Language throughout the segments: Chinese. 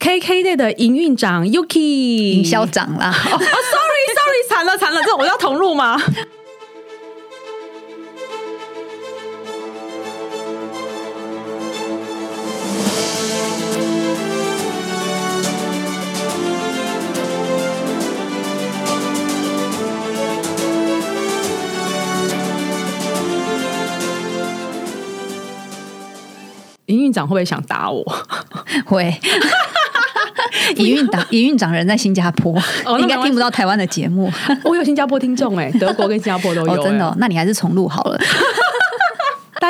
KKday 的营运长 Yuki，营销长啦。哦，sorry sorry，惨了惨了，这我要同路吗？营运长会不会想打我？会。营运长，营运长人在新加坡，应该听不到台湾的节目。我有新加坡听众哎，德国跟新加坡都有。真的，那你还是重录好了。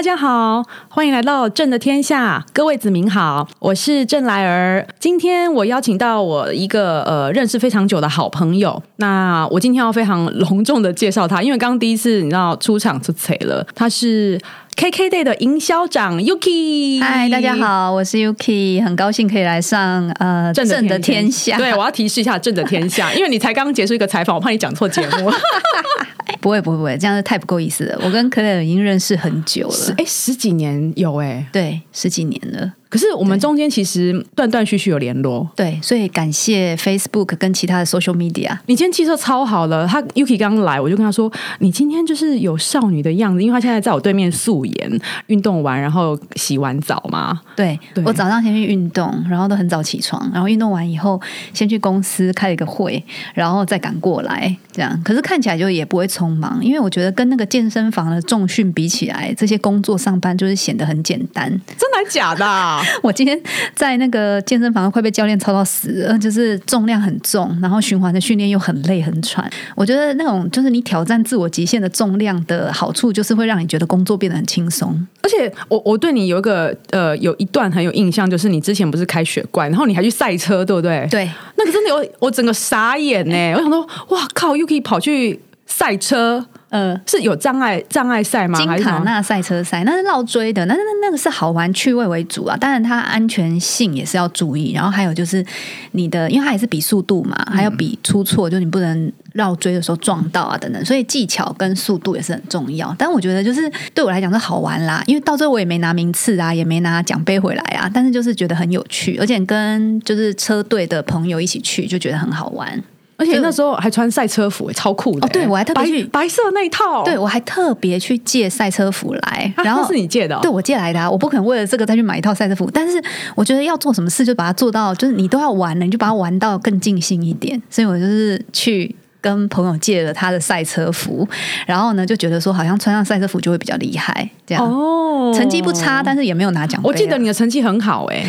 大家好，欢迎来到朕的天下，各位子民好，我是郑来儿。今天我邀请到我一个呃认识非常久的好朋友，那我今天要非常隆重的介绍他，因为刚刚第一次你知道出场就踩了，他是。KKday 的营销长 Yuki，嗨，大家好，我是 Yuki，很高兴可以来上呃正的天下。对，我要提示一下正的天下，因为你才刚结束一个采访，我怕你讲错节目。不会不会不会，这样子太不够意思了。我跟 KKday 已经认识很久了，哎，十几年有哎，对，十几年了。可是我们中间其实断断续续有联络，对，所以感谢 Facebook 跟其他的 social media。你今天气色超好了，他 Yuki 刚来，我就跟他说，你今天就是有少女的样子，因为他现在在我对面素颜，运动完然后洗完澡嘛。对，我早上先去运动，然后都很早起床，然后运动完以后先去公司开了一个会，然后再赶过来，这样。可是看起来就也不会匆忙，因为我觉得跟那个健身房的重训比起来，这些工作上班就是显得很简单。真的假的？我今天在那个健身房快被教练操到死了，就是重量很重，然后循环的训练又很累很喘。我觉得那种就是你挑战自我极限的重量的好处，就是会让你觉得工作变得很轻松。而且我我对你有一个呃有一段很有印象，就是你之前不是开雪怪，然后你还去赛车，对不对？对，那个真的有我整个傻眼呢。我想说，哇靠，又可以跑去赛车。呃，是有障碍障碍赛吗？金卡纳赛车赛那是绕追的，那那那个是好玩趣味为主啊。当然，它安全性也是要注意。然后还有就是你的，因为它也是比速度嘛，还有比出错，就你不能绕追的时候撞到啊等等。所以技巧跟速度也是很重要。但我觉得就是对我来讲是好玩啦，因为到最后我也没拿名次啊，也没拿奖杯回来啊。但是就是觉得很有趣，而且跟就是车队的朋友一起去，就觉得很好玩。而且那时候还穿赛车服，超酷的！哦，对我还特别去白色那一套，对我还特别去借赛车服来，然后是你借的，对我借来的，啊我不可能为了这个再去买一套赛车服。但是我觉得要做什么事，就把它做到，就是你都要玩了，你就把它玩到更尽兴一点。所以我就是去跟朋友借了他的赛车服，然后呢就觉得说，好像穿上赛车服就会比较厉害，这样哦，成绩不差，但是也没有拿奖。我记得你的成绩很好，哎，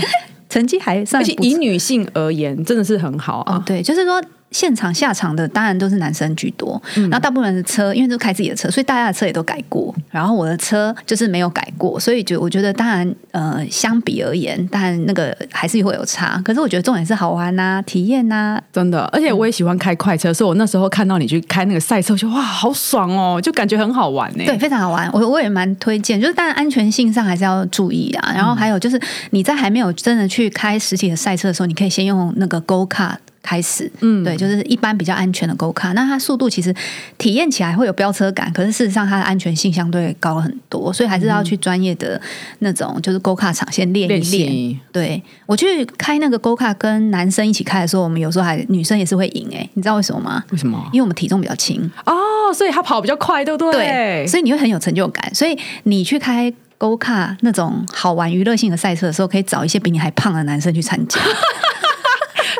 成绩还算，而且以女性而言，真的是很好啊。对，就是说。现场下场的当然都是男生居多，然后大部分的车因为都开自己的车，所以大家的车也都改过。然后我的车就是没有改过，所以就我觉得当然呃相比而言，当然那个还是会有差。可是我觉得重点是好玩呐，体验呐，真的。而且我也喜欢开快车，所以我那时候看到你去开那个赛车，就哇好爽哦，就感觉很好玩呢。对，非常好玩。我我也蛮推荐，就是当然安全性上还是要注意啊。然后还有就是你在还没有真的去开实体的赛车的时候，你可以先用那个 Go Car。开始，嗯，对，就是一般比较安全的 Go Car，那它速度其实体验起来会有飙车感，可是事实上它的安全性相对高很多，所以还是要去专业的那种就是 Go Car 场先练一练。对我去开那个 Go Car 跟男生一起开的时候，我们有时候还女生也是会赢哎，你知道为什么吗？为什么？因为我们体重比较轻哦，所以他跑比较快，对不对？对，所以你会很有成就感。所以你去开 Go Car 那种好玩娱乐性的赛车的时候，可以找一些比你还胖的男生去参加。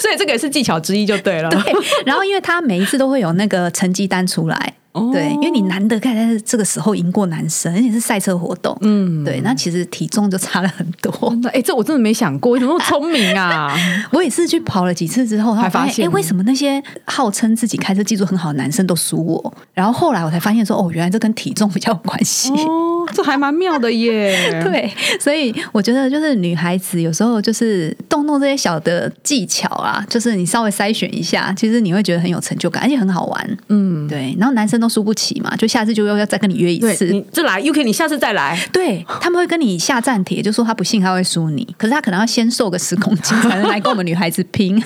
所以这个也是技巧之一，就对了。对，然后因为他每一次都会有那个成绩单出来。对，因为你难得看在这个时候赢过男生，而且是赛车活动，嗯，对，那其实体重就差了很多。哎，这我真的没想过，怎么那么聪明啊？我也是去跑了几次之后，才发现，哎，为什么那些号称自己开车技术很好的男生都输我？然后后来我才发现说，哦，原来这跟体重比较有关系。哦，这还蛮妙的耶。对，所以我觉得就是女孩子有时候就是动动这些小的技巧啊，就是你稍微筛选一下，其实你会觉得很有成就感，而且很好玩。嗯，对。然后男生。都输不起嘛，就下次就又要再跟你约一次，你就来 UK，你下次再来。对他们会跟你下战帖，就说他不信他会输你，可是他可能要先瘦个十公斤才能来跟我们女孩子拼。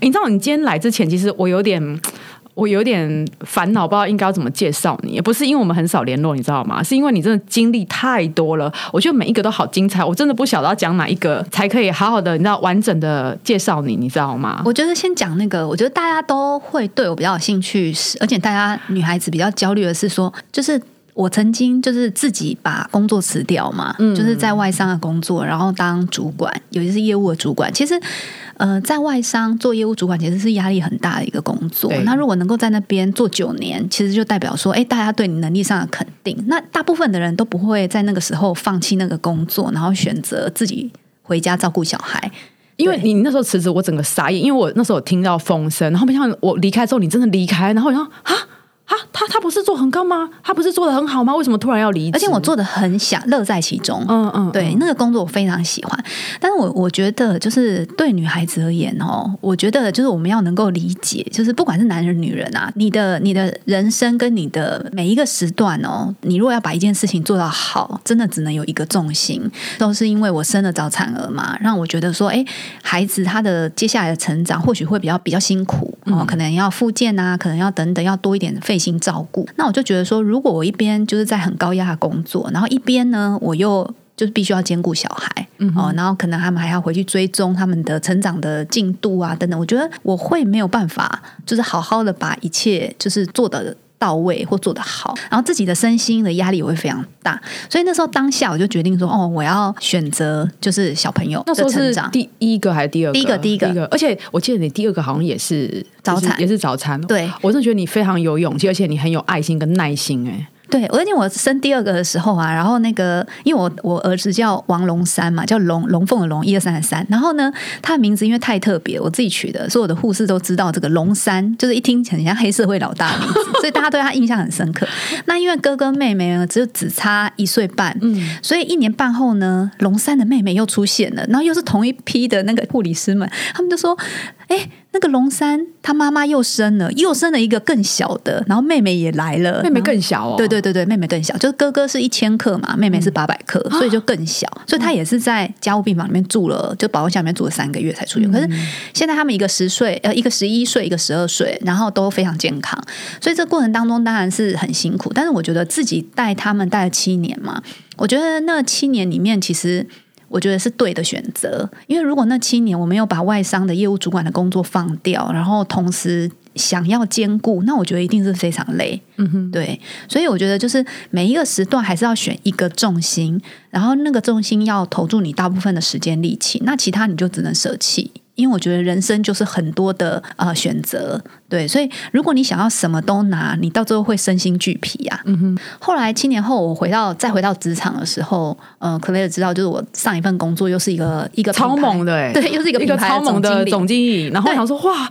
你知道，你今天来之前，其实我有点。我有点烦恼，不知道应该要怎么介绍你。也不是因为我们很少联络，你知道吗？是因为你真的经历太多了，我觉得每一个都好精彩，我真的不晓得要讲哪一个才可以好好的，你知道完整的介绍你，你知道吗？我觉得先讲那个，我觉得大家都会对我比较有兴趣，而且大家女孩子比较焦虑的是说，就是我曾经就是自己把工作辞掉嘛，嗯就是在外商的工作，然后当主管，尤其是业务的主管，其实。呃，在外商做业务主管其实是压力很大的一个工作。那如果能够在那边做九年，其实就代表说，哎，大家对你能力上的肯定。那大部分的人都不会在那个时候放弃那个工作，然后选择自己回家照顾小孩。因为你那时候辞职，我整个傻眼，因为我那时候听到风声，然后没想到我离开之后，你真的离开，然后我说啊。啊，他他不是做很高吗？他不是做的很好吗？为什么突然要离职？而且我做的很享乐在其中。嗯嗯，对，那个工作我非常喜欢。但是我我觉得，就是对女孩子而言哦，我觉得就是我们要能够理解，就是不管是男人女人啊，你的你的人生跟你的每一个时段哦，你如果要把一件事情做到好，真的只能有一个重心。都是因为我生了早产儿嘛，让我觉得说，哎，孩子他的接下来的成长或许会比较比较辛苦哦，可能要复健啊，可能要等等，要多一点费。心照顾，那我就觉得说，如果我一边就是在很高压的工作，然后一边呢，我又就是必须要兼顾小孩，哦，然后可能他们还要回去追踪他们的成长的进度啊，等等，我觉得我会没有办法，就是好好的把一切就是做的。到位或做得好，然后自己的身心的压力也会非常大，所以那时候当下我就决定说，哦，我要选择就是小朋友那时候是第一个还是第二个？第一个，第一个，而且我记得你第二个好像也是早餐，也是早餐。对我真的觉得你非常有勇气，而且你很有爱心跟耐心，哎。对，而且我生第二个的时候啊，然后那个，因为我我儿子叫王龙三嘛，叫龙龙凤的龙，一二三的三。然后呢，他的名字因为太特别，我自己取的，所以我的护士都知道这个龙三，就是一听很像黑社会老大的名字，所以大家对他印象很深刻。那因为哥哥妹妹呢，只有只差一岁半，嗯，所以一年半后呢，龙三的妹妹又出现了，然后又是同一批的那个护理师们，他们就说，哎。那个龙三，他妈妈又生了，又生了一个更小的，然后妹妹也来了，妹妹更小哦。对对对对，妹妹更小，就是哥哥是一千克嘛，妹妹是八百克，所以就更小，所以他也是在家务病房里面住了，就保温箱里面住了三个月才出院。可是现在他们一个十岁，呃，一个十一岁，一个十二岁，然后都非常健康，所以这过程当中当然是很辛苦，但是我觉得自己带他们带了七年嘛，我觉得那七年里面其实。我觉得是对的选择，因为如果那七年我没有把外商的业务主管的工作放掉，然后同时想要兼顾，那我觉得一定是非常累。嗯哼，对，所以我觉得就是每一个时段还是要选一个重心，然后那个重心要投注你大部分的时间力气，那其他你就只能舍弃。因为我觉得人生就是很多的呃选择，对，所以如果你想要什么都拿，你到最后会身心俱疲啊。嗯哼。后来七年后，我回到再回到职场的时候，呃，克雷尔知道，就是我上一份工作又是一个一个超猛的，对，又是一个一个超猛的总经理，然后想说哇。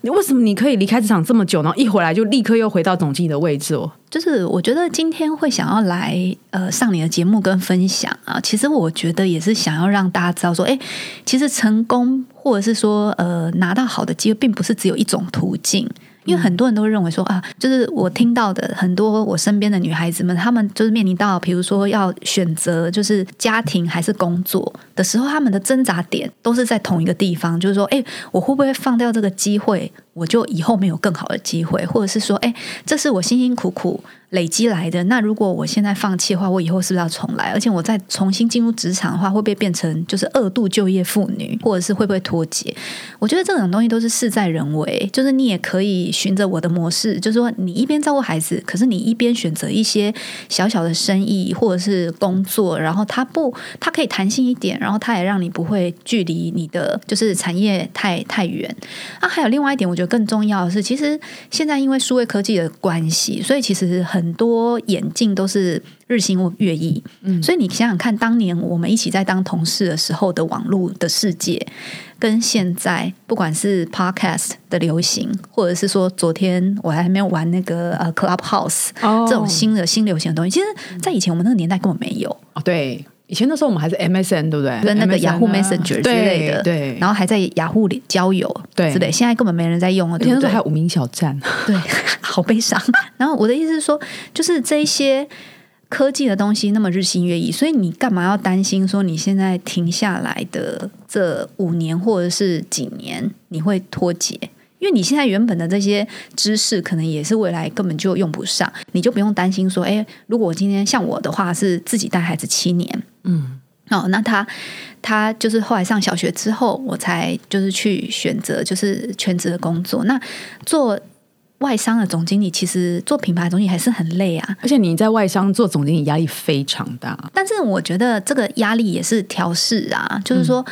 你为什么你可以离开职场这么久，然后一回来就立刻又回到总经理的位置哦？就是我觉得今天会想要来呃上你的节目跟分享啊，其实我觉得也是想要让大家知道说，哎，其实成功或者是说呃拿到好的机会，并不是只有一种途径。因为很多人都认为说啊，就是我听到的很多我身边的女孩子们，她们就是面临到，比如说要选择就是家庭还是工作的时候，她们的挣扎点都是在同一个地方，就是说，哎，我会不会放掉这个机会，我就以后没有更好的机会，或者是说，哎，这是我辛辛苦苦。累积来的那如果我现在放弃的话，我以后是不是要重来？而且我再重新进入职场的话，会不会变成就是二度就业妇女，或者是会不会脱节？我觉得这种东西都是事在人为。就是你也可以循着我的模式，就是说你一边照顾孩子，可是你一边选择一些小小的生意或者是工作，然后它不，它可以弹性一点，然后它也让你不会距离你的就是产业太太远。啊，还有另外一点，我觉得更重要的是，其实现在因为数位科技的关系，所以其实很。很多眼镜都是日新月异，嗯，所以你想想看，当年我们一起在当同事的时候的网络的世界，跟现在不管是 Podcast 的流行，或者是说昨天我还没有玩那个呃 Clubhouse 这种新的新流行的东西，其实，在以前我们那个年代根本没有。哦，对。以前的时候，我们还是 MSN，对不对？跟那个雅虎 Messenger 之类的，对。然后还在雅虎里交友，对，之类。现在根本没人在用了，对不对？还有无名小站，对，好悲伤。然后我的意思是说，就是这一些科技的东西那么日新月异，所以你干嘛要担心说你现在停下来的这五年或者是几年你会脱节？因因为你现在原本的这些知识，可能也是未来根本就用不上，你就不用担心说，哎，如果我今天像我的话是自己带孩子七年，嗯，哦，那他他就是后来上小学之后，我才就是去选择就是全职的工作，那做。外商的总经理其实做品牌总经理还是很累啊，而且你在外商做总经理压力非常大。但是我觉得这个压力也是调试啊，就是说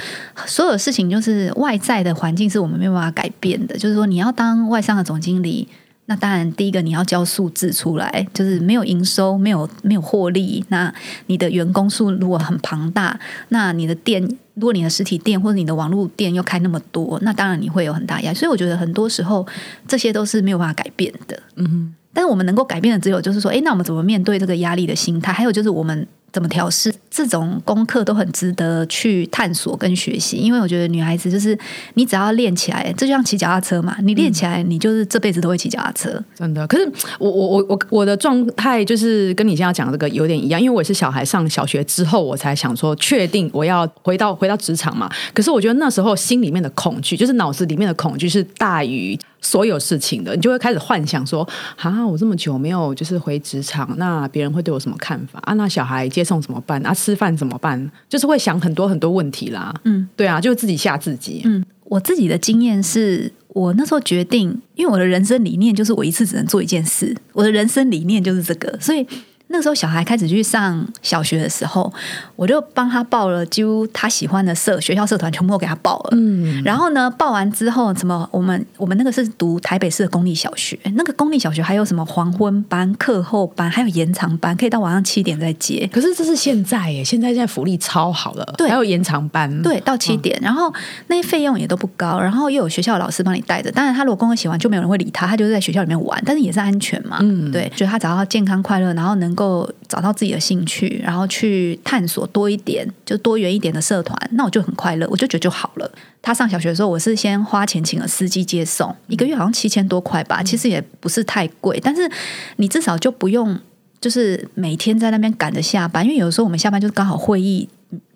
所有事情就是外在的环境是我们没有办法改变的。就是说你要当外商的总经理。那当然，第一个你要交数字出来，就是没有营收，没有没有获利。那你的员工数如果很庞大，那你的店，如果你的实体店或者你的网络店又开那么多，那当然你会有很大压力。所以我觉得很多时候这些都是没有办法改变的。嗯哼，但是我们能够改变的只有就是说，哎，那我们怎么面对这个压力的心态？还有就是我们。怎么调试？这种功课都很值得去探索跟学习，因为我觉得女孩子就是你只要练起来，这就像骑脚踏车嘛，你练起来，你就是这辈子都会骑脚踏车。真的，可是我我我我我的状态就是跟你现在讲这个有点一样，因为我也是小孩上小学之后，我才想说确定我要回到回到职场嘛。可是我觉得那时候心里面的恐惧，就是脑子里面的恐惧是大于。所有事情的，你就会开始幻想说：啊，我这么久没有就是回职场，那别人会对我什么看法啊？那小孩接送怎么办啊？吃饭怎么办？就是会想很多很多问题啦。嗯，对啊，就自己吓自己。嗯，我自己的经验是我那时候决定，因为我的人生理念就是我一次只能做一件事，我的人生理念就是这个，所以。那时候小孩开始去上小学的时候，我就帮他报了几乎他喜欢的社学校社团，全部都给他报了。嗯，然后呢，报完之后，什么我们我们那个是读台北市的公立小学，那个公立小学还有什么黄昏班、课后班，还有延长班，可以到晚上七点再接。可是这是现在耶，现在现在福利超好了，对，还有延长班，对，到七点，然后那些费用也都不高，然后又有学校老师帮你带着。当然，他如果功课写完，就没有人会理他，他就是在学校里面玩，但是也是安全嘛。嗯，对，觉得他只要健康快乐，然后能够找到。自己的兴趣，然后去探索多一点，就多元一点的社团，那我就很快乐，我就觉得就好了。他上小学的时候，我是先花钱请了司机接送，一个月好像七千多块吧，其实也不是太贵，但是你至少就不用就是每天在那边赶着下班，因为有时候我们下班就是刚好会议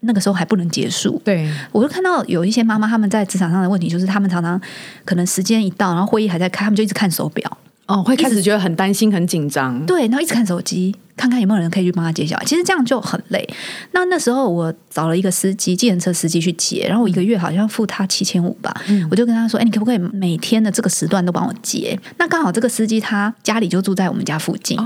那个时候还不能结束。对，我就看到有一些妈妈他们在职场上的问题，就是他们常常可能时间一到，然后会议还在开，他们就一直看手表。哦，会开始觉得很担心、很紧张。对，然后一直看手机，看看有没有人可以去帮他接小孩。其实这样就很累。那那时候我找了一个司机，计程车司机去接，然后我一个月好像付他七千五吧。我就跟他说：“哎，你可不可以每天的这个时段都帮我接？”那刚好这个司机他家里就住在我们家附近。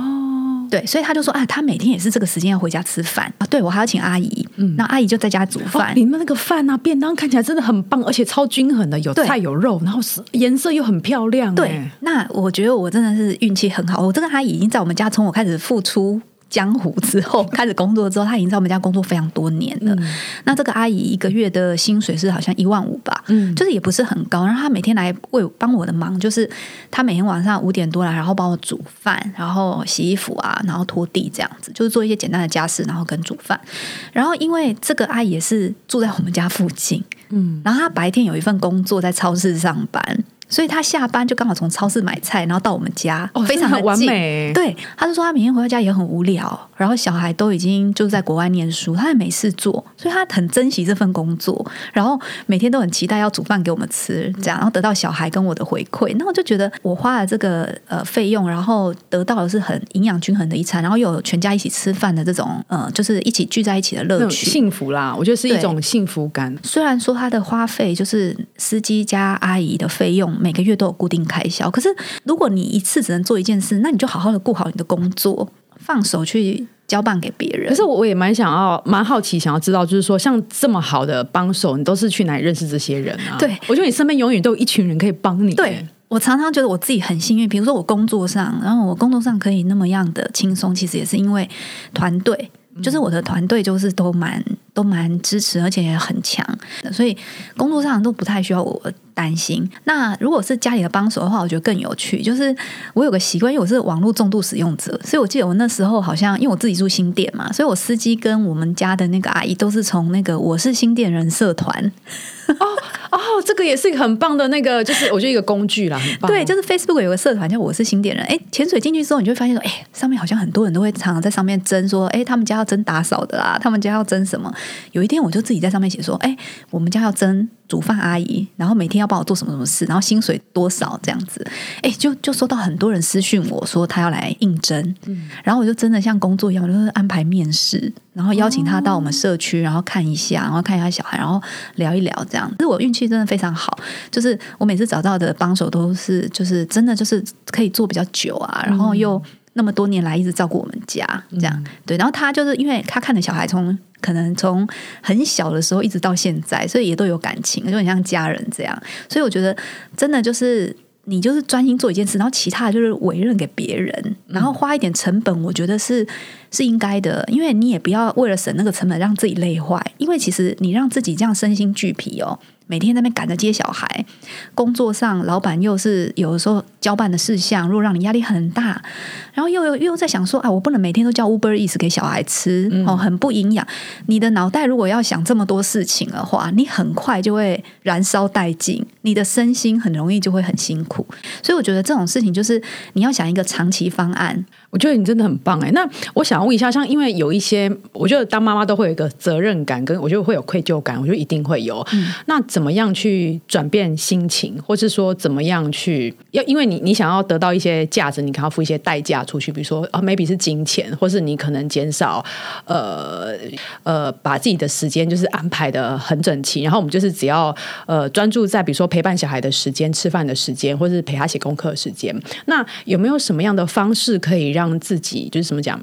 对，所以他就说啊，他每天也是这个时间要回家吃饭啊。对我还要请阿姨，嗯，那阿姨就在家煮饭。你们那个饭啊，便当看起来真的很棒，而且超均衡的，有菜有肉，然后是颜色又很漂亮。对，那我觉得我真的是运气很好，我这个阿姨已经在我们家从我开始付出。江湖之后开始工作之后，他已经在我们家工作非常多年了。那这个阿姨一个月的薪水是好像一万五吧，嗯，就是也不是很高。然后她每天来为帮我的忙，就是她每天晚上五点多来，然后帮我煮饭，然后洗衣服啊，然后拖地这样子，就是做一些简单的家事，然后跟煮饭。然后因为这个阿姨也是住在我们家附近，嗯，然后她白天有一份工作在超市上班。所以他下班就刚好从超市买菜，然后到我们家，哦非常的完美。对，他就说他每天回到家也很无聊，然后小孩都已经就在国外念书，他也没事做，所以他很珍惜这份工作，然后每天都很期待要煮饭给我们吃，这样，然后得到小孩跟我的回馈，那我就觉得我花了这个呃费用，然后得到的是很营养均衡的一餐，然后有全家一起吃饭的这种呃，就是一起聚在一起的乐趣，幸福啦，我觉得是一种幸福感。虽然说他的花费就是司机加阿姨的费用。每个月都有固定开销，可是如果你一次只能做一件事，那你就好好的顾好你的工作，放手去交办给别人。可是我我也蛮想要，蛮好奇，想要知道，就是说像这么好的帮手，你都是去哪里认识这些人啊？对，我觉得你身边永远都有一群人可以帮你。对我常常觉得我自己很幸运，比如说我工作上，然后我工作上可以那么样的轻松，其实也是因为团队，就是我的团队就是都蛮都蛮支持，而且也很强，所以工作上都不太需要我。担心。那如果是家里的帮手的话，我觉得更有趣。就是我有个习惯，因为我是网络重度使用者，所以我记得我那时候好像，因为我自己住新店嘛，所以我司机跟我们家的那个阿姨都是从那个我是新店人社团。哦哦，这个也是一个很棒的那个，就是我觉得一个工具啦，很棒。对，就是 Facebook 有个社团叫“我是新点人”。哎，潜水进去之后，你就会发现说，哎，上面好像很多人都会常常在上面争说，哎，他们家要争打扫的啦，他们家要争什么？有一天，我就自己在上面写说，哎，我们家要争。煮饭阿姨，然后每天要帮我做什么什么事，然后薪水多少这样子，哎，就就收到很多人私讯我说他要来应征，嗯，然后我就真的像工作一样，就是安排面试，然后邀请他到我们社区，然后看一下，然后看一下小孩，然后聊一聊这样。是我运气真的非常好，就是我每次找到的帮手都是，就是真的就是可以做比较久啊，然后又那么多年来一直照顾我们家这样，对，然后他就是因为他看的小孩从。可能从很小的时候一直到现在，所以也都有感情，就很像家人这样。所以我觉得，真的就是你就是专心做一件事，然后其他的就是委任给别人，然后花一点成本，我觉得是是应该的。因为你也不要为了省那个成本让自己累坏，因为其实你让自己这样身心俱疲哦。每天在那边赶着接小孩，工作上老板又是有的时候交办的事项，如果让你压力很大，然后又又又在想说啊，我不能每天都叫 Uber Eats 给小孩吃哦，很不营养。你的脑袋如果要想这么多事情的话，你很快就会燃烧殆尽，你的身心很容易就会很辛苦。所以我觉得这种事情就是你要想一个长期方案。我觉得你真的很棒哎。那我想问一下，像因为有一些，我觉得当妈妈都会有一个责任感，跟我觉得会有愧疚感，我觉得一定会有。那怎么样去转变心情，或是说怎么样去要？因为你你想要得到一些价值，你可能要付一些代价出去，比如说啊，maybe 是金钱，或是你可能减少呃呃，把自己的时间就是安排的很整齐，然后我们就是只要呃专注在比如说陪伴小孩的时间、吃饭的时间，或是陪他写功课的时间。那有没有什么样的方式可以让自己就是怎么讲？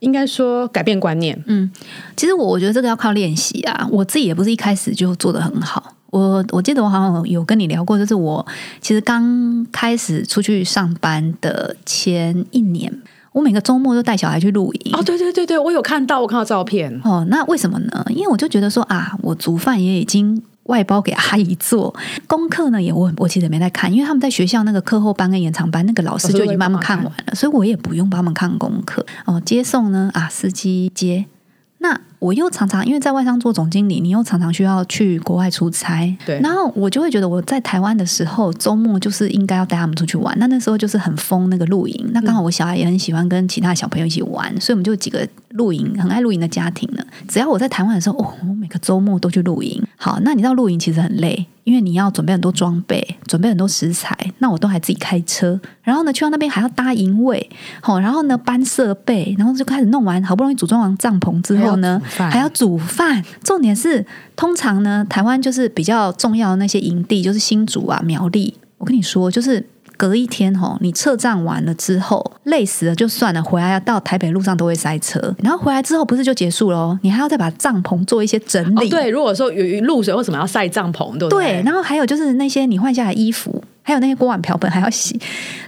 应该说改变观念。嗯，其实我我觉得这个要靠练习啊。我自己也不是一开始就做的很好。我我记得我好像有跟你聊过，就是我其实刚开始出去上班的前一年，我每个周末都带小孩去露营。哦，对对对对，我有看到，我看到照片。哦，那为什么呢？因为我就觉得说啊，我煮饭也已经外包给阿姨做，功课呢也我我其实没在看，因为他们在学校那个课后班跟延长班，那个老师就已经帮他们看完了，所以我也不用帮他们看功课。哦，接送呢啊，司机接。那我又常常因为在外商做总经理，你又常常需要去国外出差，对。然后我就会觉得我在台湾的时候，周末就是应该要带他们出去玩。那那时候就是很疯那个露营，那刚好我小孩也很喜欢跟其他小朋友一起玩，所以我们就几个露营很爱露营的家庭呢。只要我在台湾的时候，哦，我每个周末都去露营。好，那你知道露营其实很累。因为你要准备很多装备，准备很多食材，那我都还自己开车。然后呢，去到那边还要搭营位，好，然后呢搬设备，然后就开始弄完，好不容易组装完帐篷之后呢，还要煮饭。重点是，通常呢，台湾就是比较重要的那些营地，就是新竹啊、苗栗。我跟你说，就是。隔一天哈，你撤站完了之后累死了就算了，回来要到台北路上都会塞车，然后回来之后不是就结束喽？你还要再把帐篷做一些整理。对，如果说有露水，为什么要晒帐篷？对不对？对，然后还有就是那些你换下来衣服。还有那些锅碗瓢盆还要洗，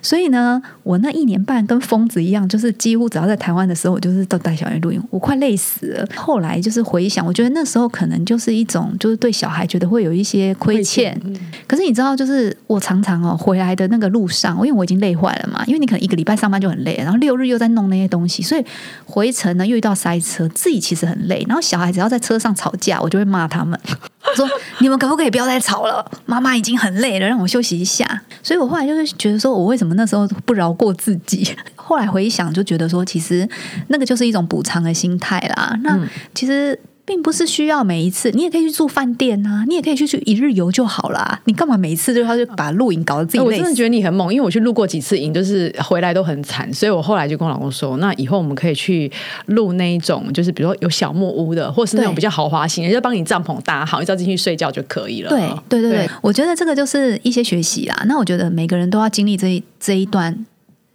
所以呢，我那一年半跟疯子一样，就是几乎只要在台湾的时候，我就是都带小孩录音，我快累死了。后来就是回想，我觉得那时候可能就是一种，就是对小孩觉得会有一些亏欠。可是你知道，就是我常常哦回来的那个路上，因为我已经累坏了嘛，因为你可能一个礼拜上班就很累，然后六日又在弄那些东西，所以回程呢又遇到塞车，自己其实很累。然后小孩只要在车上吵架，我就会骂他们，说你们可不可以不要再吵了？妈妈已经很累了，让我休息一下。所以我后来就是觉得说，我为什么那时候不饶过自己？后来回想，就觉得说，其实那个就是一种补偿的心态啦。那其实。并不是需要每一次，你也可以去住饭店啊，你也可以去去一日游就好啦。你干嘛每一次就他就把露营搞得自己累？我真的觉得你很猛，因为我去露过几次营，就是回来都很惨，所以我后来就跟我老公说，那以后我们可以去录那一种，就是比如说有小木屋的，或是那种比较豪华型，就帮你帐篷搭好，你只要进去睡觉就可以了。对对对对，我觉得这个就是一些学习啦。那我觉得每个人都要经历这这一段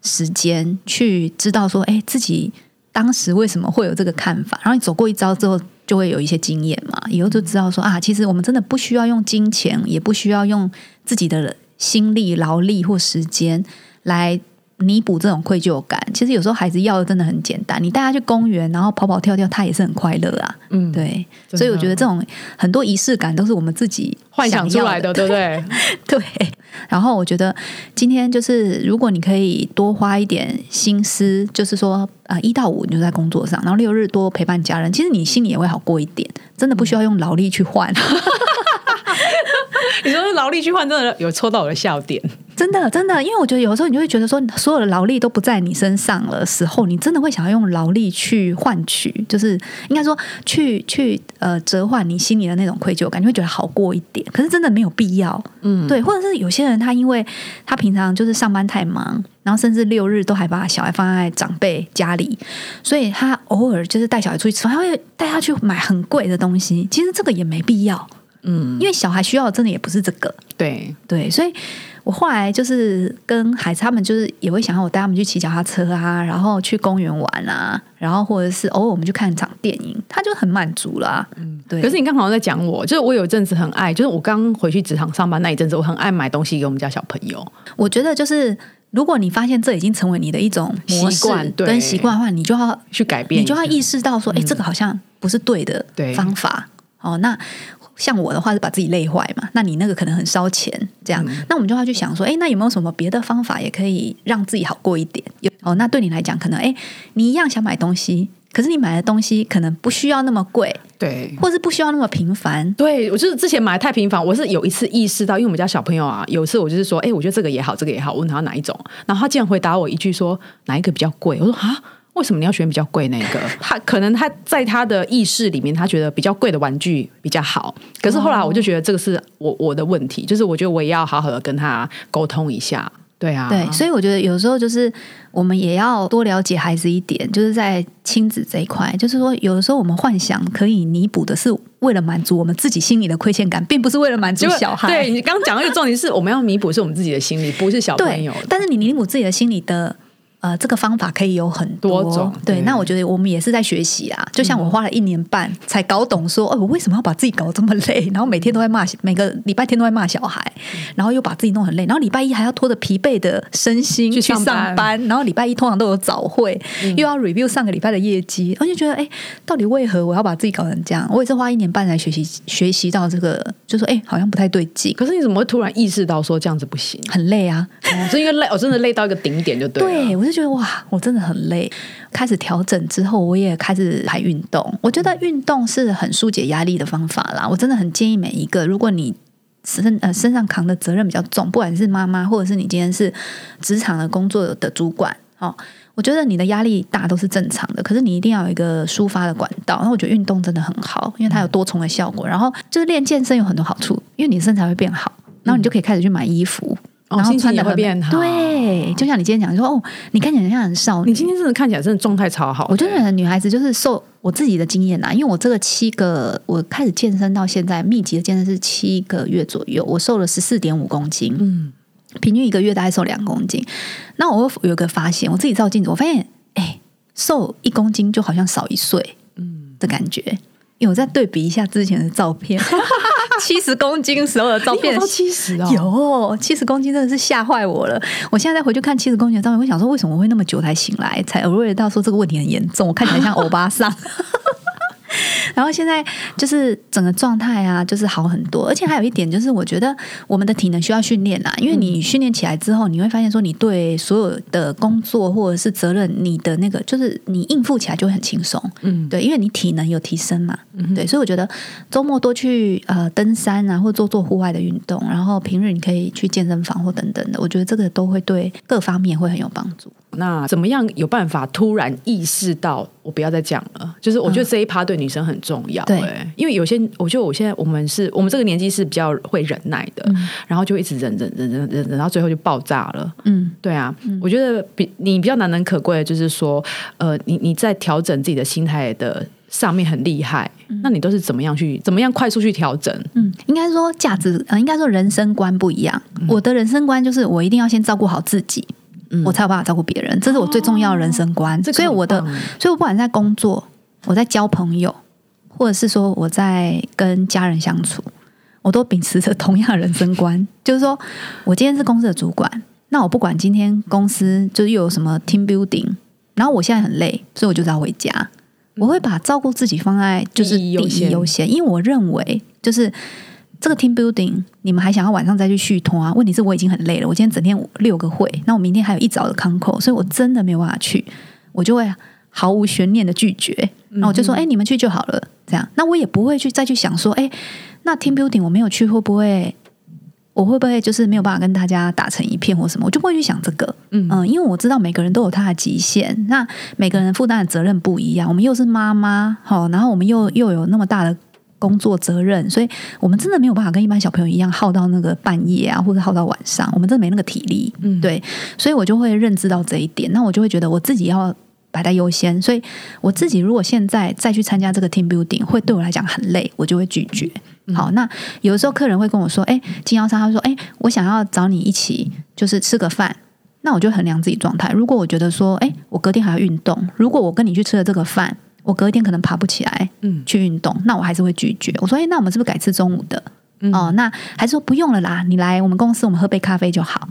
时间，去知道说，哎，自己当时为什么会有这个看法，然后你走过一遭之后。就会有一些经验嘛，以后就知道说啊，其实我们真的不需要用金钱，也不需要用自己的心力、劳力或时间来。弥补这种愧疚感，其实有时候孩子要的真的很简单，你带他去公园，然后跑跑跳跳，他也是很快乐啊。嗯，对，所以我觉得这种很多仪式感都是我们自己幻想出来的，对不对？对。然后我觉得今天就是，如果你可以多花一点心思，就是说呃，一到五你就在工作上，然后六日多陪伴家人，其实你心里也会好过一点。真的不需要用劳力去换。你说劳力去换，真的有戳到我的笑点。真的，真的，因为我觉得有时候你就会觉得说，所有的劳力都不在你身上了时候，你真的会想要用劳力去换取，就是应该说去去呃折换你心里的那种愧疚感，你会觉得好过一点。可是真的没有必要，嗯，对，或者是有些人他因为他平常就是上班太忙，然后甚至六日都还把小孩放在长辈家里，所以他偶尔就是带小孩出去吃饭，他会带他去买很贵的东西。其实这个也没必要，嗯，因为小孩需要的真的也不是这个，对对，所以。我后来就是跟孩子他们，就是也会想要我带他们去骑脚踏车啊，然后去公园玩啊，然后或者是偶尔我们去看场电影，他就很满足啦。嗯，对。可是你刚好在讲我，就是我有一阵子很爱，就是我刚回去职场上班那一阵子，我很爱买东西给我们家小朋友。我觉得就是如果你发现这已经成为你的一种习惯跟习惯的话，你就要去改变，你就要意识到说，哎，这个好像不是对的方法。哦，那。像我的话是把自己累坏嘛，那你那个可能很烧钱，这样，那我们就要去想说，哎，那有没有什么别的方法也可以让自己好过一点？有哦，那对你来讲，可能哎，你一样想买东西，可是你买的东西可能不需要那么贵，对，或是不需要那么频繁。对我就是之前买的太频繁，我是有一次意识到，因为我们家小朋友啊，有一次我就是说，哎，我觉得这个也好，这个也好，我问他哪一种，然后他竟然回答我一句说，哪一个比较贵？我说啊。为什么你要选比较贵那个？他可能他在他的意识里面，他觉得比较贵的玩具比较好。可是后来我就觉得这个是我我的问题，就是我觉得我也要好好的跟他沟通一下。对啊，对，所以我觉得有时候就是我们也要多了解孩子一点，就是在亲子这一块，就是说有的时候我们幻想可以弥补的是为了满足我们自己心里的亏欠感，并不是为了满足小孩。对你刚刚讲那个重点是我们要弥补是我们自己的心理，不是小朋友。但是你弥补自己的心理的。呃，这个方法可以有很多种，对。那我觉得我们也是在学习啊。就像我花了一年半才搞懂，说，哦，我为什么要把自己搞这么累？然后每天都在骂，每个礼拜天都在骂小孩，然后又把自己弄很累，然后礼拜一还要拖着疲惫的身心去上班，然后礼拜一通常都有早会，又要 review 上个礼拜的业绩，而且觉得，哎，到底为何我要把自己搞成这样？我也是花一年半来学习，学习到这个，就说，哎，好像不太对劲。可是你怎么会突然意识到说这样子不行？很累啊，是因为累，我真的累到一个顶点就对了。对，我就觉得哇，我。真的很累，开始调整之后，我也开始排运动。我觉得运动是很疏解压力的方法啦。我真的很建议每一个，如果你身呃身上扛的责任比较重，不管是妈妈，或者是你今天是职场的工作的主管，哦，我觉得你的压力大都是正常的。可是你一定要有一个抒发的管道。那我觉得运动真的很好，因为它有多重的效果。然后就是练健身有很多好处，因为你身材会变好，然后你就可以开始去买衣服。然后穿的会变好，对，就像你今天讲说哦，你看起来像很少女，你今天真的看起来真的状态超好。我觉得女孩子就是瘦，我自己的经验呐，因为我这个七个，我开始健身到现在，密集的健身是七个月左右，我瘦了十四点五公斤，嗯，平均一个月大概瘦两公斤。那我有个发现，我自己照镜子，我发现，哎，瘦一公斤就好像少一岁，嗯的感觉，因为我再对比一下之前的照片。七十公斤时候的照片，七十哦，有七十公斤真的是吓坏我了。我现在再回去看七十公斤的照片，我想说为什么会那么久才醒来，才偶尔到说这个问题很严重，我看起来像欧巴桑。然后现在就是整个状态啊，就是好很多。而且还有一点就是，我觉得我们的体能需要训练啊，因为你训练起来之后，你会发现说，你对所有的工作或者是责任，你的那个就是你应付起来就会很轻松。嗯，对，因为你体能有提升嘛。嗯，对，所以我觉得周末多去呃登山啊，或做做户外的运动，然后平日你可以去健身房或等等的，我觉得这个都会对各方面会很有帮助。那怎么样有办法突然意识到我不要再讲了？就是我觉得这一趴对女生很重要。对，因为有些我觉得我现在我们是我们这个年纪是比较会忍耐的，然后就一直忍忍忍忍忍忍到最后就爆炸了。嗯，对啊，我觉得比你比较难能可贵的就是说，呃，你你在调整自己的心态的上面很厉害。那你都是怎么样去怎么样快速去调整？嗯，应该说价值呃，应该说人生观不一样。我的人生观就是我一定要先照顾好自己。我才有办法照顾别人，这是我最重要的人生观。所以我的，所以我不管在工作，我在交朋友，或者是说我在跟家人相处，我都秉持着同样的人生观。就是说我今天是公司的主管，那我不管今天公司就是又有什么 team building，然后我现在很累，所以我就要回家。我会把照顾自己放在就是第一优先，因为我认为就是。这个 team building，你们还想要晚上再去续通啊？问题是我已经很累了，我今天整天六个会，那我明天还有一早的 con call，所以我真的没有办法去，我就会毫无悬念的拒绝。那我就说，哎，你们去就好了，这样，那我也不会去再去想说，哎，那 team building 我没有去会不会？我会不会就是没有办法跟大家打成一片或什么？我就不会去想这个，嗯嗯，因为我知道每个人都有他的极限，那每个人负担的责任不一样。我们又是妈妈，好，然后我们又又有那么大的工作责任，所以我们真的没有办法跟一般小朋友一样耗到那个半夜啊，或者耗到晚上，我们真的没那个体力，嗯，对，所以我就会认知到这一点，那我就会觉得我自己要。摆在优先，所以我自己如果现在再去参加这个 team building，会对我来讲很累，我就会拒绝。好，那有的时候客人会跟我说：“哎，经销商，他说：‘哎，我想要找你一起，就是吃个饭。’那我就衡量自己状态。如果我觉得说：‘哎，我隔天还要运动，如果我跟你去吃了这个饭，我隔一天可能爬不起来，嗯，去运动，那我还是会拒绝。我说：‘哎，那我们是不是改吃中午的？’哦，那还是说不用了啦，你来我们公司，我们喝杯咖啡就好。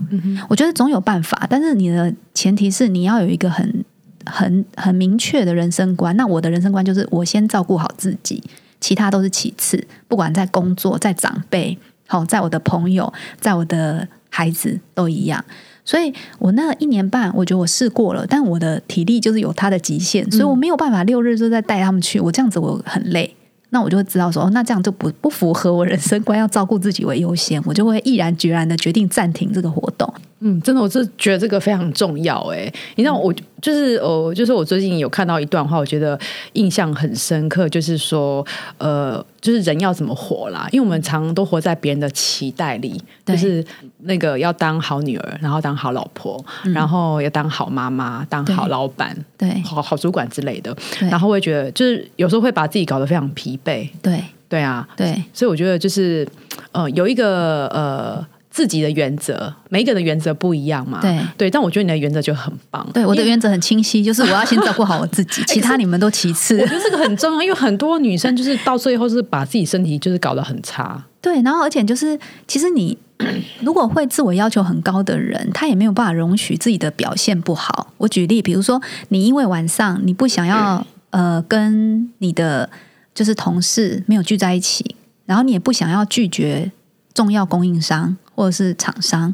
我觉得总有办法，但是你的前提是你要有一个很。很很明确的人生观，那我的人生观就是我先照顾好自己，其他都是其次。不管在工作，在长辈，好，在我的朋友，在我的孩子都一样。所以我那一年半，我觉得我试过了，但我的体力就是有它的极限，所以我没有办法六日就在带他们去。我这样子我很累，那我就会知道说，哦，那这样就不不符合我人生观，要照顾自己为优先，我就会毅然决然的决定暂停这个活动。嗯，真的，我是觉得这个非常重要哎。你知道，我就是哦，就是我最近有看到一段话，我觉得印象很深刻，就是说，呃，就是人要怎么活啦？因为我们常都活在别人的期待里，就是那个要当好女儿，然后当好老婆，然后要当好妈妈，当好老板，对，好好主管之类的。然后会觉得，就是有时候会把自己搞得非常疲惫。对，对啊，对。所以我觉得，就是呃，有一个呃。自己的原则，每一个人的原则不一样嘛。对对，但我觉得你的原则就很棒。对，我的原则很清晰，就是我要先照顾好我自己，其他你们都其次。我觉得这个很重要，因为很多女生就是到最后是把自己身体就是搞得很差。对，然后而且就是，其实你 如果会自我要求很高的人，他也没有办法容许自己的表现不好。我举例，比如说你因为晚上你不想要 呃跟你的就是同事没有聚在一起，然后你也不想要拒绝重要供应商。或者是厂商，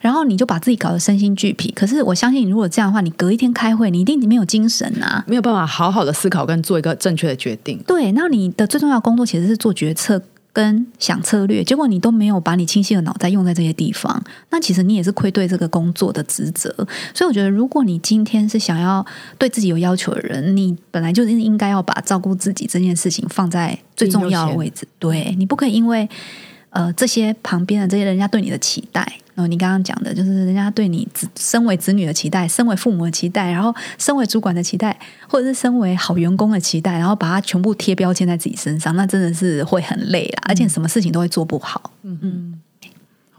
然后你就把自己搞得身心俱疲。可是我相信，如果这样的话，你隔一天开会，你一定没有精神啊，没有办法好好的思考跟做一个正确的决定。对，那你的最重要工作其实是做决策跟想策略，结果你都没有把你清晰的脑袋用在这些地方，那其实你也是愧对这个工作的职责。所以我觉得，如果你今天是想要对自己有要求的人，你本来就是应该要把照顾自己这件事情放在最重要的位置。对你不可以因为。呃，这些旁边的这些人家对你的期待，然后你刚刚讲的，就是人家对你子身为子女的期待，身为父母的期待，然后身为主管的期待，或者是身为好员工的期待，然后把它全部贴标签在自己身上，那真的是会很累啦，而且什么事情都会做不好。嗯嗯，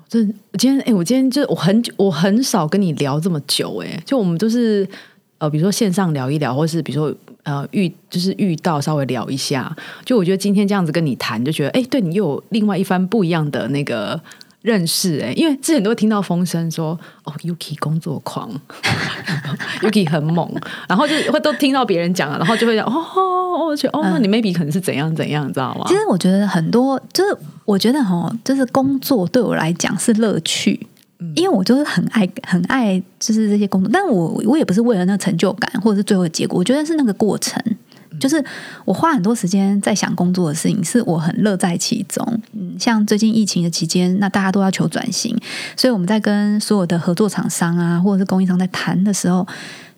这我今天哎，我今天就我很久我很少跟你聊这么久，哎，就我们都是呃，比如说线上聊一聊，或是比如说。呃，遇就是遇到稍微聊一下，就我觉得今天这样子跟你谈，就觉得哎，对你又有另外一番不一样的那个认识哎，因为之前都会听到风声说哦，Yuki 工作狂，Yuki 很猛，然后就会都听到别人讲了，然后就会讲哦，我觉得哦，那你 maybe 可能是怎样怎样，你知道吗？其实我觉得很多就是我觉得哈，就是工作对我来讲是乐趣。因为我就是很爱很爱，就是这些工作，但我我也不是为了那个成就感，或者是最后的结果，我觉得是那个过程，就是我花很多时间在想工作的事情，是我很乐在其中。嗯，像最近疫情的期间，那大家都要求转型，所以我们在跟所有的合作厂商啊，或者是供应商在谈的时候，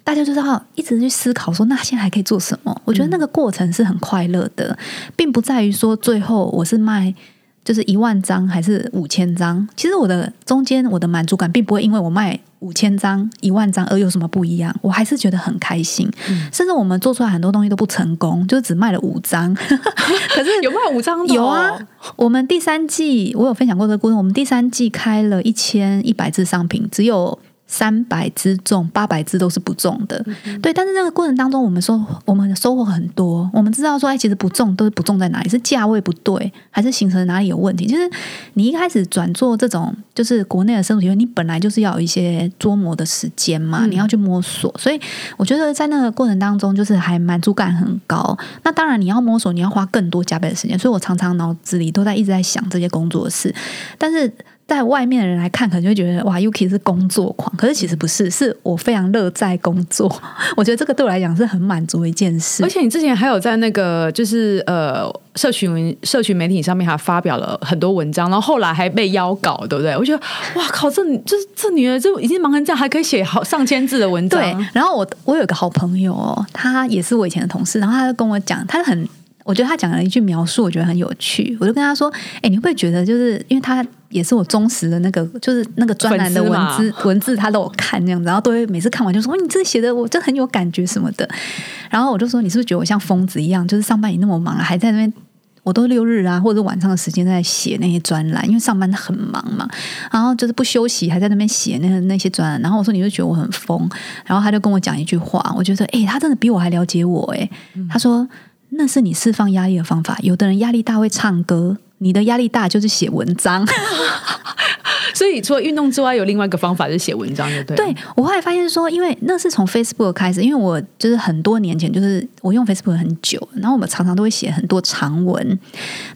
大家就是要一直去思考说，那现在还可以做什么？我觉得那个过程是很快乐的，并不在于说最后我是卖。就是一万张还是五千张？其实我的中间我的满足感并不会因为我卖五千张、一万张而有什么不一样，我还是觉得很开心。甚至我们做出来很多东西都不成功，就只卖了五张。可是 有卖五张？有啊！我们第三季我有分享过这个故事。我们第三季开了一千一百支商品，只有。三百只中，八百只都是不中的，对。但是那个过程当中，我们收我们收获很多。我们知道说，哎，其实不中都是不中在哪里？是价位不对，还是形成哪里有问题？就是你一开始转做这种，就是国内的深度体验，你本来就是要有一些琢磨的时间嘛，你要去摸索。所以我觉得在那个过程当中，就是还满足感很高。那当然你要摸索，你要花更多加倍的时间。所以我常常脑子里都在一直在想这些工作室。但是在外面的人来看，可能就会觉得哇，Yuki 是工作狂。可是其实不是，是我非常乐在工作。我觉得这个对我来讲是很满足的一件事。而且你之前还有在那个就是呃社群社群媒体上面还发表了很多文章，然后后来还被邀稿，对不对？我觉得哇靠，这就是这女的就已经忙成这样，还可以写好上千字的文章。对，然后我我有个好朋友哦，他也是我以前的同事，然后他就跟我讲，他很。我觉得他讲了一句描述，我觉得很有趣。我就跟他说：“哎，你会不会觉得，就是因为他也是我忠实的那个，就是那个专栏的文字文字，他都有看那样子，然后都会每次看完就说：‘你这写的我这很有感觉什么的。’然后我就说：‘你是不是觉得我像疯子一样？就是上班也那么忙，还在那边，我都六日啊或者晚上的时间在写那些专栏，因为上班很忙嘛。然后就是不休息，还在那边写那那些专栏。然后我说：‘你就觉得我很疯？’然后他就跟我讲一句话，我觉得哎，他真的比我还了解我哎。他说。那是你释放压力的方法。有的人压力大会唱歌，你的压力大就是写文章。所以除了运动之外，有另外一个方法就是写文章，对对？对我后来发现说，因为那是从 Facebook 开始，因为我就是很多年前就是我用 Facebook 很久，然后我们常常都会写很多长文。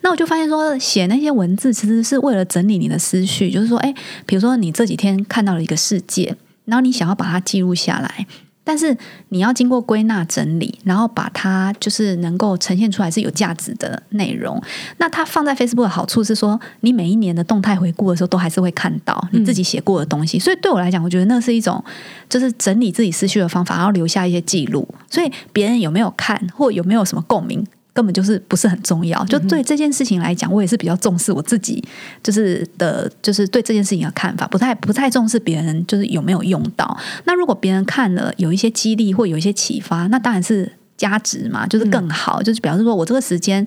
那我就发现说，写那些文字其实是为了整理你的思绪，就是说，哎，比如说你这几天看到了一个世界，然后你想要把它记录下来。但是你要经过归纳整理，然后把它就是能够呈现出来是有价值的内容。那它放在 Facebook 的好处是说，你每一年的动态回顾的时候，都还是会看到你自己写过的东西。所以对我来讲，我觉得那是一种就是整理自己思绪的方法，然后留下一些记录。所以别人有没有看，或有没有什么共鸣？根本就是不是很重要。就对这件事情来讲，我也是比较重视我自己，就是的，就是对这件事情的看法，不太不太重视别人就是有没有用到。那如果别人看了有一些激励或有一些启发，那当然是。加值嘛，就是更好，就是表示说我这个时间，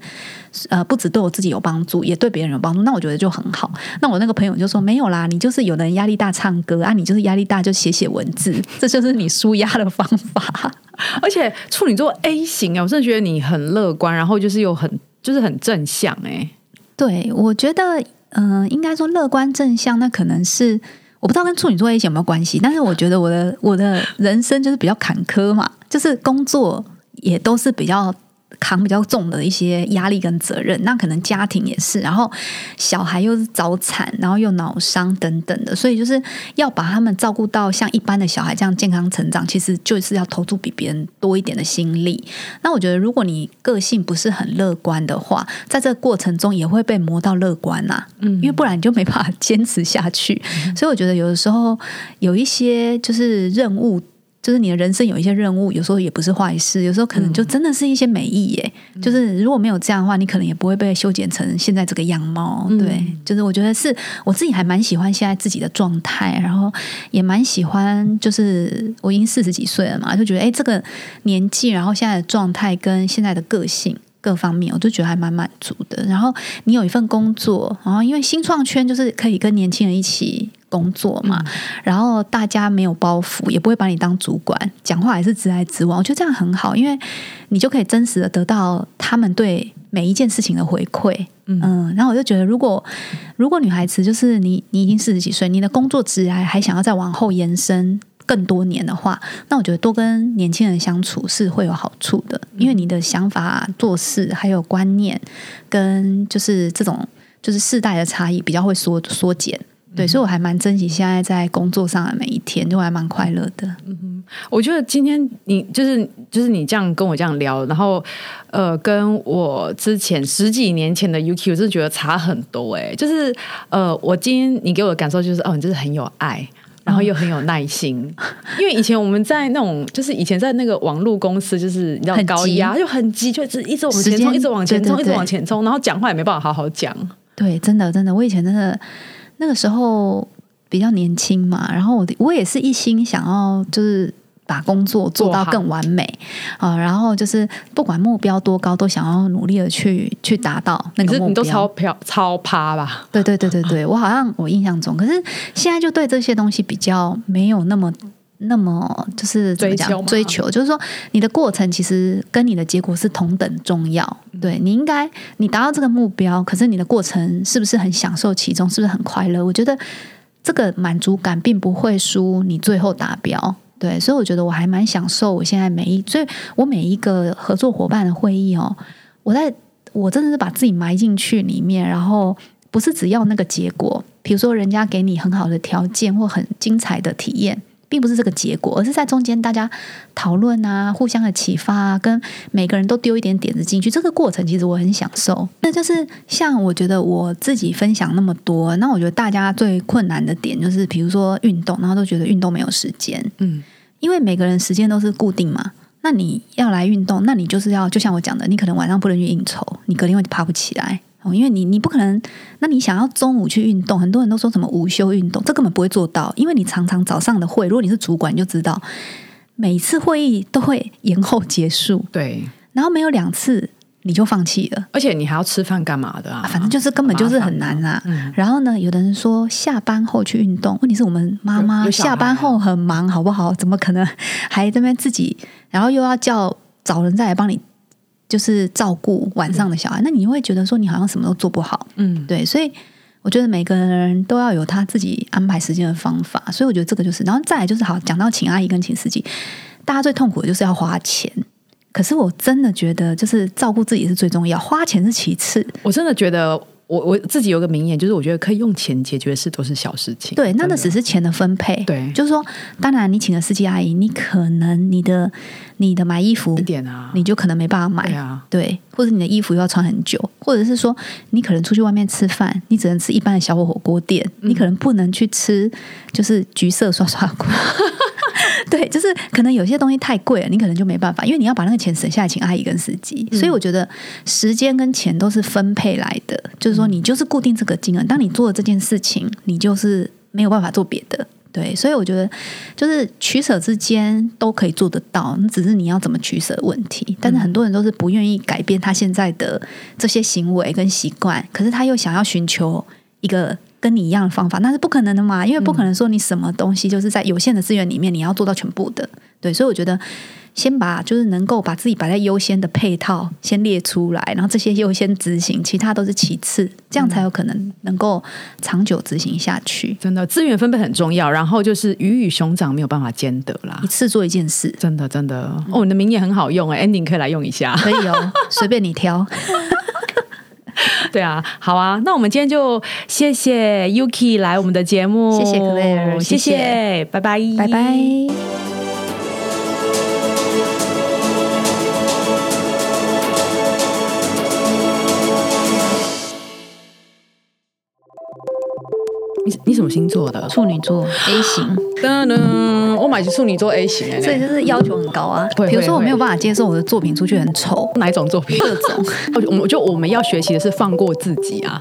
呃，不止对我自己有帮助，也对别人有帮助，那我觉得就很好。那我那个朋友就说没有啦，你就是有的人压力大唱歌啊，你就是压力大就写写文字，这就是你舒压的方法。而且处女座 A 型啊，我真的觉得你很乐观，然后就是又很就是很正向哎。对，我觉得嗯，应该说乐观正向，那可能是我不知道跟处女座 A 型有没有关系，但是我觉得我的我的人生就是比较坎坷嘛，就是工作。也都是比较扛比较重的一些压力跟责任，那可能家庭也是，然后小孩又是早产，然后又脑伤等等的，所以就是要把他们照顾到像一般的小孩这样健康成长，其实就是要投注比别人多一点的心力。那我觉得，如果你个性不是很乐观的话，在这个过程中也会被磨到乐观呐，嗯，因为不然你就没办法坚持下去。所以我觉得有的时候有一些就是任务。就是你的人生有一些任务，有时候也不是坏事，有时候可能就真的是一些美意耶。就是如果没有这样的话，你可能也不会被修剪成现在这个样貌。对，就是我觉得是我自己还蛮喜欢现在自己的状态，然后也蛮喜欢，就是我已经四十几岁了嘛，就觉得哎，这个年纪，然后现在的状态跟现在的个性。各方面我都觉得还蛮满足的。然后你有一份工作，然后因为新创圈就是可以跟年轻人一起工作嘛，然后大家没有包袱，也不会把你当主管，讲话也是直来直往。我觉得这样很好，因为你就可以真实的得到他们对每一件事情的回馈。嗯，然后我就觉得，如果如果女孩子就是你，你已经四十几岁，你的工作职还还想要再往后延伸。更多年的话，那我觉得多跟年轻人相处是会有好处的，因为你的想法、做事还有观念，跟就是这种就是世代的差异比较会缩缩减。对，所以我还蛮珍惜现在在工作上的每一天，就还蛮快乐的。嗯哼，我觉得今天你就是就是你这样跟我这样聊，然后呃，跟我之前十几年前的 UQ，我是觉得差很多。哎，就是呃，我今天你给我的感受就是，哦，你真的很有爱。然后又很有耐心，因为以前我们在那种，就是以前在那个网络公司，就是你知道高压，就很急，就是一直往前冲，一直往前冲，一直往前冲，然后讲话也没办法好好讲。对，真的真的，我以前真的那个时候比较年轻嘛，然后我我也是一心想要就是。把工作做到更完美啊，然后就是不管目标多高，都想要努力的去去达到那个目标。你都超飘超趴吧？对对对对对，我好像我印象中，可是现在就对这些东西比较没有那么那么就是追求追求，就是说你的过程其实跟你的结果是同等重要。对你应该你达到这个目标，可是你的过程是不是很享受其中？是不是很快乐？我觉得这个满足感并不会输你最后达标。对，所以我觉得我还蛮享受我现在每一，所以我每一个合作伙伴的会议哦，我在我真的是把自己埋进去里面，然后不是只要那个结果，比如说人家给你很好的条件或很精彩的体验。并不是这个结果，而是在中间大家讨论啊，互相的启发啊，跟每个人都丢一点点子进去，这个过程其实我很享受。那就是像我觉得我自己分享那么多，那我觉得大家最困难的点就是，比如说运动，然后都觉得运动没有时间，嗯，因为每个人时间都是固定嘛。那你要来运动，那你就是要就像我讲的，你可能晚上不能去应酬，你隔天会爬不起来。哦，因为你你不可能，那你想要中午去运动，很多人都说什么午休运动，这根本不会做到，因为你常常早上的会，如果你是主管，你就知道每次会议都会延后结束，对，然后没有两次你就放弃了，而且你还要吃饭干嘛的啊？反正就是根本就是很难啊。然后呢，有的人说下班后去运动，问题是我们妈妈下班后很忙，好不好？怎么可能 还这边自己，然后又要叫找人再来帮你？就是照顾晚上的小孩，那你会觉得说你好像什么都做不好，嗯，对，所以我觉得每个人都要有他自己安排时间的方法，所以我觉得这个就是，然后再来就是好讲到请阿姨跟请司机，大家最痛苦的就是要花钱，可是我真的觉得就是照顾自己是最重要，花钱是其次，我真的觉得。我我自己有个名言，就是我觉得可以用钱解决的事都是小事情。对，那那只是钱的分配。对，就是说，当然你请了司机阿姨，你可能你的你的买衣服一点啊，你就可能没办法买啊。对，或者你的衣服又要穿很久，或者是说你可能出去外面吃饭，你只能吃一般的小火火锅店，你可能不能去吃就是橘色刷刷锅。对，就是可能有些东西太贵了，你可能就没办法，因为你要把那个钱省下来请阿姨跟司机。所以我觉得时间跟钱都是分配来的，就是说你就是固定这个金额，当你做了这件事情，你就是没有办法做别的。对，所以我觉得就是取舍之间都可以做得到，只是你要怎么取舍问题。但是很多人都是不愿意改变他现在的这些行为跟习惯，可是他又想要寻求一个。跟你一样的方法，那是不可能的嘛？因为不可能说你什么东西就是在有限的资源里面，你要做到全部的。对，所以我觉得先把就是能够把自己摆在优先的配套先列出来，然后这些优先执行，其他都是其次，这样才有可能能够长久执行下去。真的，资源分配很重要，然后就是鱼与熊掌没有办法兼得啦，一次做一件事。真的，真的哦，你的名言很好用哎，ending 可以来用一下，可以哦，随便你挑。对啊，好啊，那我们今天就谢谢 Yuki 来我们的节目，谢谢 Claire，谢谢，拜拜，拜拜。你你什么星座的？处女座 A 型。噔噔，我买是处女座 A 型哎，所以就是要求很高啊。比如说我没有办法接受我的作品出去很丑，哪一种作品？各种。我我就我们要学习的是放过自己啊。